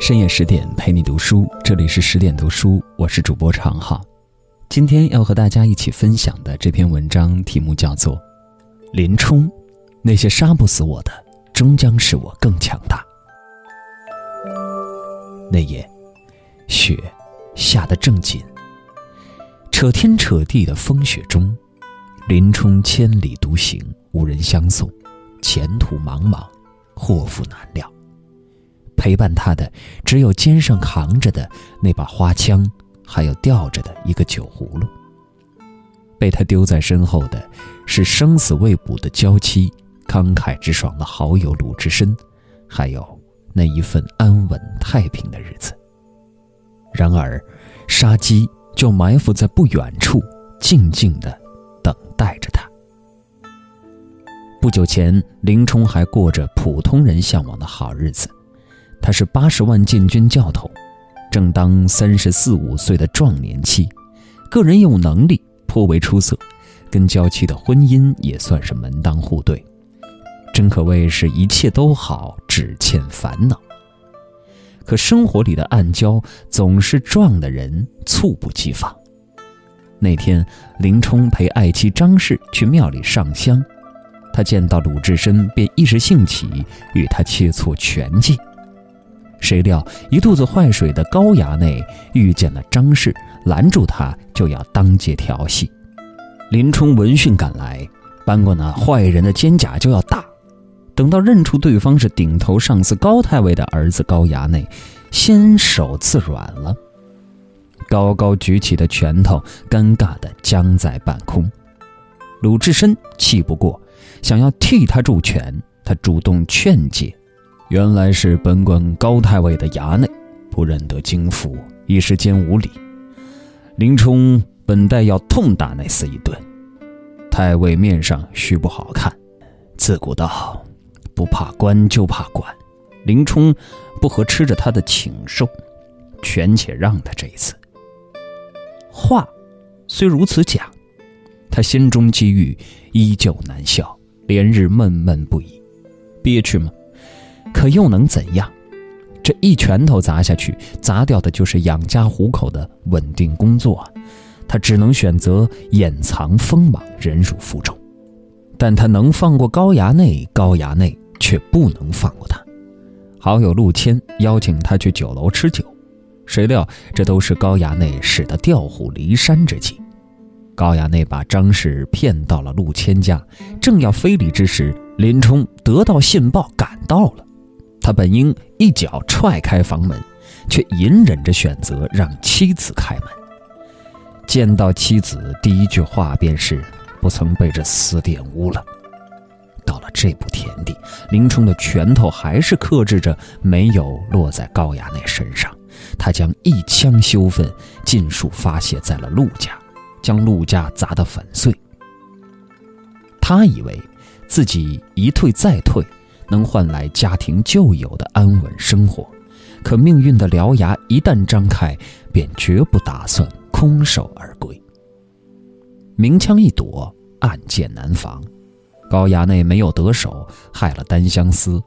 深夜十点陪你读书，这里是十点读书，我是主播常浩。今天要和大家一起分享的这篇文章题目叫做《林冲》，那些杀不死我的，终将使我更强大。那夜，雪下得正紧，扯天扯地的风雪中，林冲千里独行，无人相送，前途茫茫，祸福难料。陪伴他的只有肩上扛着的那把花枪，还有吊着的一个酒葫芦。被他丢在身后的，是生死未卜的娇妻，慷慨直爽的好友鲁智深，还有那一份安稳太平的日子。然而，杀机就埋伏在不远处，静静的等待着他。不久前，林冲还过着普通人向往的好日子。他是八十万禁军教头，正当三十四五岁的壮年期，个人业务能力颇为出色，跟娇妻的婚姻也算是门当户对，真可谓是一切都好，只欠烦恼。可生活里的暗礁总是撞的人猝不及防。那天，林冲陪爱妻张氏去庙里上香，他见到鲁智深，便一时兴起与他切磋拳技。谁料一肚子坏水的高衙内遇见了张氏，拦住他就要当街调戏。林冲闻讯赶来，搬过那坏人的肩胛就要打。等到认出对方是顶头上司高太尉的儿子高衙内，先手自软了，高高举起的拳头尴尬的僵在半空。鲁智深气不过，想要替他助拳，他主动劝解。原来是本管高太尉的衙内，不认得京府，一时间无礼。林冲本待要痛打那厮一顿，太尉面上须不好看。自古道，不怕官就怕管。林冲不和吃着他的请受，权且让他这一次。话虽如此讲，他心中积郁依旧难消，连日闷闷不已，憋屈吗？可又能怎样？这一拳头砸下去，砸掉的就是养家糊口的稳定工作。啊他只能选择掩藏锋芒，忍辱负重。但他能放过高衙内，高衙内却不能放过他。好友陆谦邀请他去酒楼吃酒，谁料这都是高衙内使的调虎离山之计。高衙内把张氏骗到了陆谦家，正要非礼之时，林冲得到信报赶到了。他本应一脚踹开房门，却隐忍着选择让妻子开门。见到妻子，第一句话便是：“不曾被这厮玷污了。”到了这步田地，林冲的拳头还是克制着，没有落在高衙内身上。他将一腔羞愤尽数发泄在了陆家，将陆家砸得粉碎。他以为自己一退再退。能换来家庭旧有的安稳生活，可命运的獠牙一旦张开，便绝不打算空手而归。明枪易躲，暗箭难防。高衙内没有得手，害了单相思。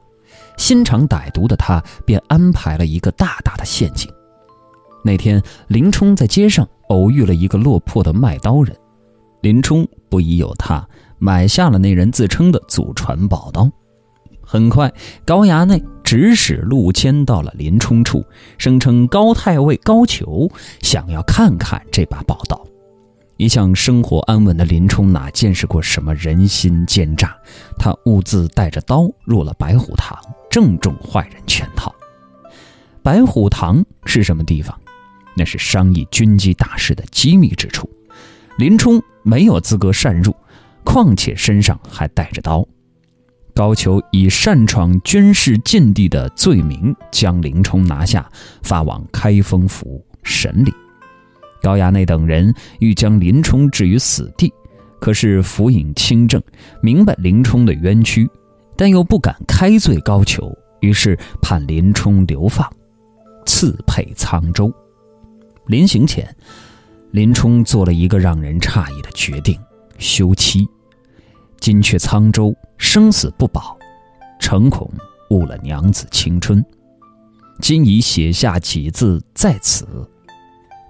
心肠歹毒的他，便安排了一个大大的陷阱。那天，林冲在街上偶遇了一个落魄的卖刀人，林冲不疑有他，买下了那人自称的祖传宝刀。很快，高衙内指使陆谦到了林冲处，声称高太尉高俅想要看看这把宝刀。一向生活安稳的林冲哪见识过什么人心奸诈？他兀自带着刀入了白虎堂，正中坏人圈套。白虎堂是什么地方？那是商议军机大事的机密之处。林冲没有资格擅入，况且身上还带着刀。高俅以擅闯军事禁地的罪名将林冲拿下，发往开封府审理。高衙内等人欲将林冲置于死地，可是府尹清正明白林冲的冤屈，但又不敢开罪高俅，于是判林冲流放，赐配沧州。临行前，林冲做了一个让人诧异的决定：休妻。今去沧州，生死不保，诚恐误了娘子青春。今已写下几字在此。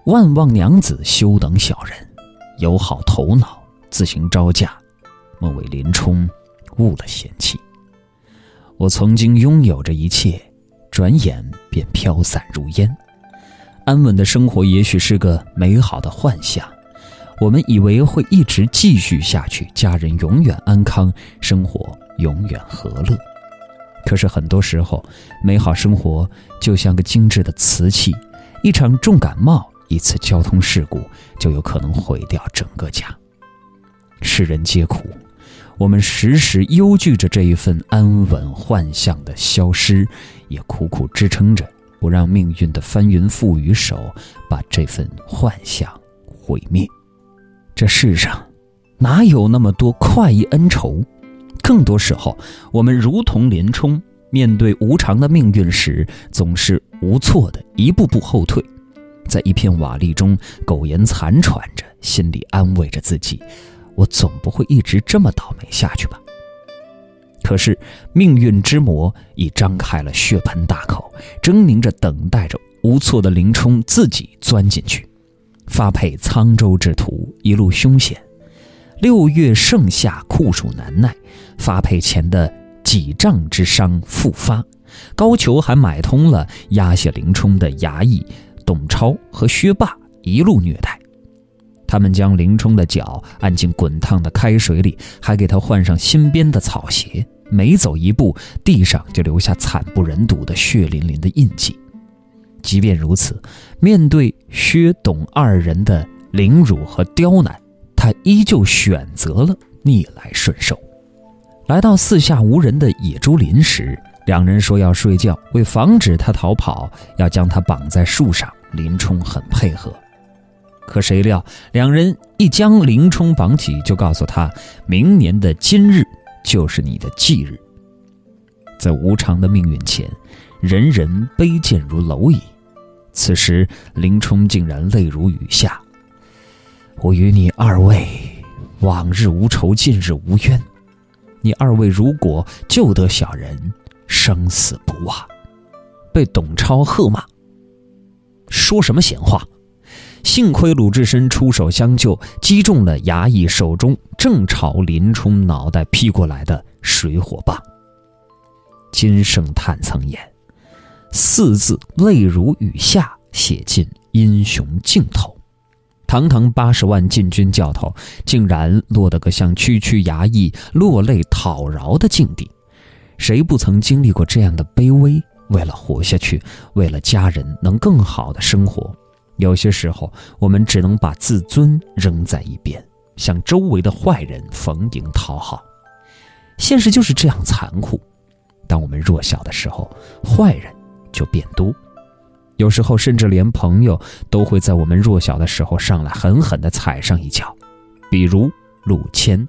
万望娘子休等小人，有好头脑自行招架，莫为林冲误了贤妻。我曾经拥有着一切，转眼便飘散如烟。安稳的生活也许是个美好的幻想，我们以为会一直继续下去，家人永远安康，生活永远和乐。可是很多时候，美好生活就像个精致的瓷器，一场重感冒。一次交通事故就有可能毁掉整个家。世人皆苦，我们时时忧惧着这一份安稳幻象的消失，也苦苦支撑着，不让命运的翻云覆雨手把这份幻象毁灭。这世上哪有那么多快意恩仇？更多时候，我们如同林冲，面对无常的命运时，总是无措的一步步后退。在一片瓦砾中苟延残喘着，心里安慰着自己：“我总不会一直这么倒霉下去吧？”可是命运之魔已张开了血盆大口，狰狞着等待着无措的林冲自己钻进去。发配沧州之途一路凶险，六月盛夏酷暑难耐，发配前的几丈之伤复发，高俅还买通了押解林冲的衙役。董超和薛霸一路虐待，他们将林冲的脚按进滚烫的开水里，还给他换上新编的草鞋。每走一步，地上就留下惨不忍睹的血淋淋的印记。即便如此，面对薛董二人的凌辱和刁难，他依旧选择了逆来顺受。来到四下无人的野猪林时，两人说要睡觉，为防止他逃跑，要将他绑在树上。林冲很配合，可谁料两人一将林冲绑起，就告诉他：明年的今日就是你的忌日。在无常的命运前，人人卑贱如蝼蚁。此时，林冲竟然泪如雨下：“我与你二位，往日无仇，近日无冤。你二位如果救得小人。”生死不忘，被董超喝骂。说什么闲话！幸亏鲁智深出手相救，击中了衙役手中正朝林冲脑袋劈过来的水火棒。金圣叹曾言：“四字泪如雨下，写尽英雄尽头。”堂堂八十万禁军教头，竟然落得个像区区衙役落泪讨饶的境地。谁不曾经历过这样的卑微？为了活下去，为了家人能更好的生活，有些时候我们只能把自尊扔在一边，向周围的坏人逢迎讨好。现实就是这样残酷。当我们弱小的时候，坏人就变多。有时候，甚至连朋友都会在我们弱小的时候上来狠狠地踩上一脚。比如陆谦，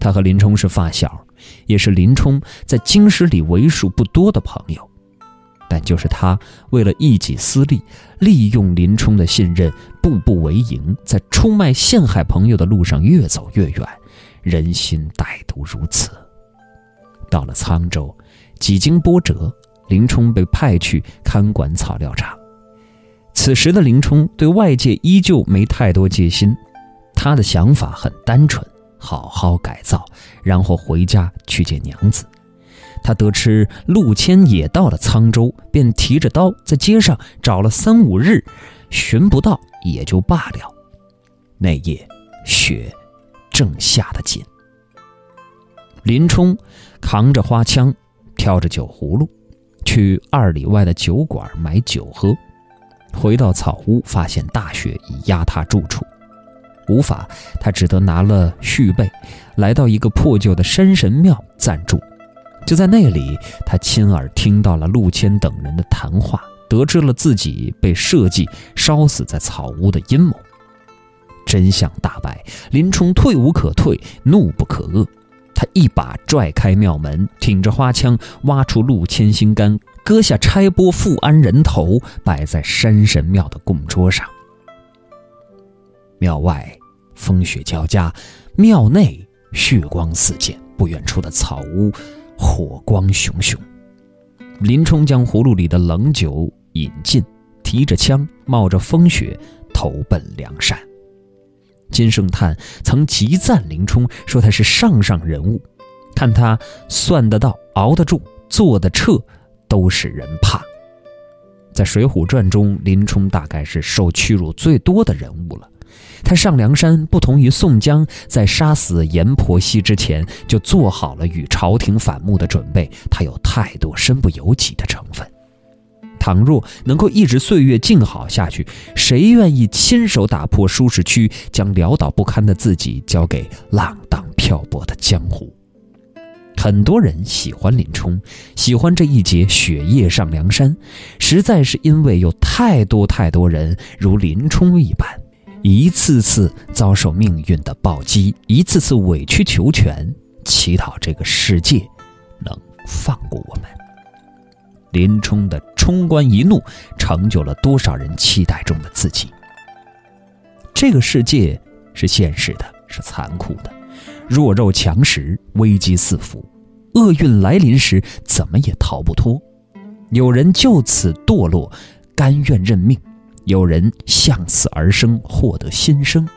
他和林冲是发小。也是林冲在京师里为数不多的朋友，但就是他为了一己私利，利用林冲的信任，步步为营，在出卖陷害朋友的路上越走越远，人心歹毒如此。到了沧州，几经波折，林冲被派去看管草料场。此时的林冲对外界依旧没太多戒心，他的想法很单纯。好好改造，然后回家去见娘子。他得知陆谦也到了沧州，便提着刀在街上找了三五日，寻不到也就罢了。那夜雪正下得紧，林冲扛着花枪，挑着酒葫芦，去二里外的酒馆买酒喝。回到草屋，发现大雪已压塌住处。无法，他只得拿了续被，来到一个破旧的山神庙暂住。就在那里，他亲耳听到了陆谦等人的谈话，得知了自己被设计烧死在草屋的阴谋。真相大白，林冲退无可退，怒不可遏。他一把拽开庙门，挺着花枪，挖出陆谦心肝，割下差拨富安人头，摆在山神庙的供桌上。庙外风雪交加，庙内血光四溅。不远处的草屋火光熊熊，林冲将葫芦里的冷酒饮尽，提着枪，冒着风雪，投奔梁山。金圣叹曾极赞林冲，说他是上上人物，看他算得到、熬得住、做得彻，都使人怕。在《水浒传》中，林冲大概是受屈辱最多的人物了。他上梁山，不同于宋江，在杀死阎婆惜之前就做好了与朝廷反目的准备。他有太多身不由己的成分。倘若能够一直岁月静好下去，谁愿意亲手打破舒适区，将潦倒不堪的自己交给浪荡漂泊的江湖？很多人喜欢林冲，喜欢这一节雪夜上梁山，实在是因为有太多太多人如林冲一般。一次次遭受命运的暴击，一次次委曲求全，祈祷这个世界能放过我们。林冲的冲冠一怒，成就了多少人期待中的自己。这个世界是现实的，是残酷的，弱肉强食，危机四伏，厄运来临时，怎么也逃不脱。有人就此堕落，甘愿认命。有人向死而生，获得新生。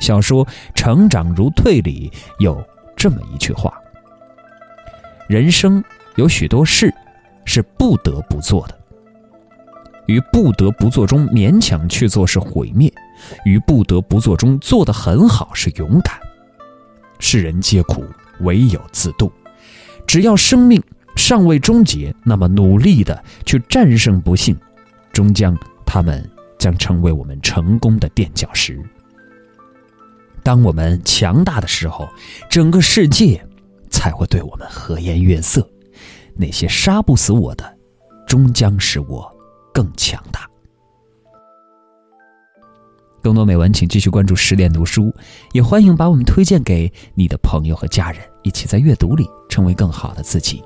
小说《成长如退》里有这么一句话：人生有许多事是不得不做的，于不得不做中勉强去做是毁灭，于不得不做中做得很好是勇敢。世人皆苦，唯有自渡。只要生命尚未终结，那么努力的去战胜不幸，终将。他们将成为我们成功的垫脚石。当我们强大的时候，整个世界才会对我们和颜悦色。那些杀不死我的，终将使我更强大。更多美文，请继续关注十点读书，也欢迎把我们推荐给你的朋友和家人，一起在阅读里成为更好的自己。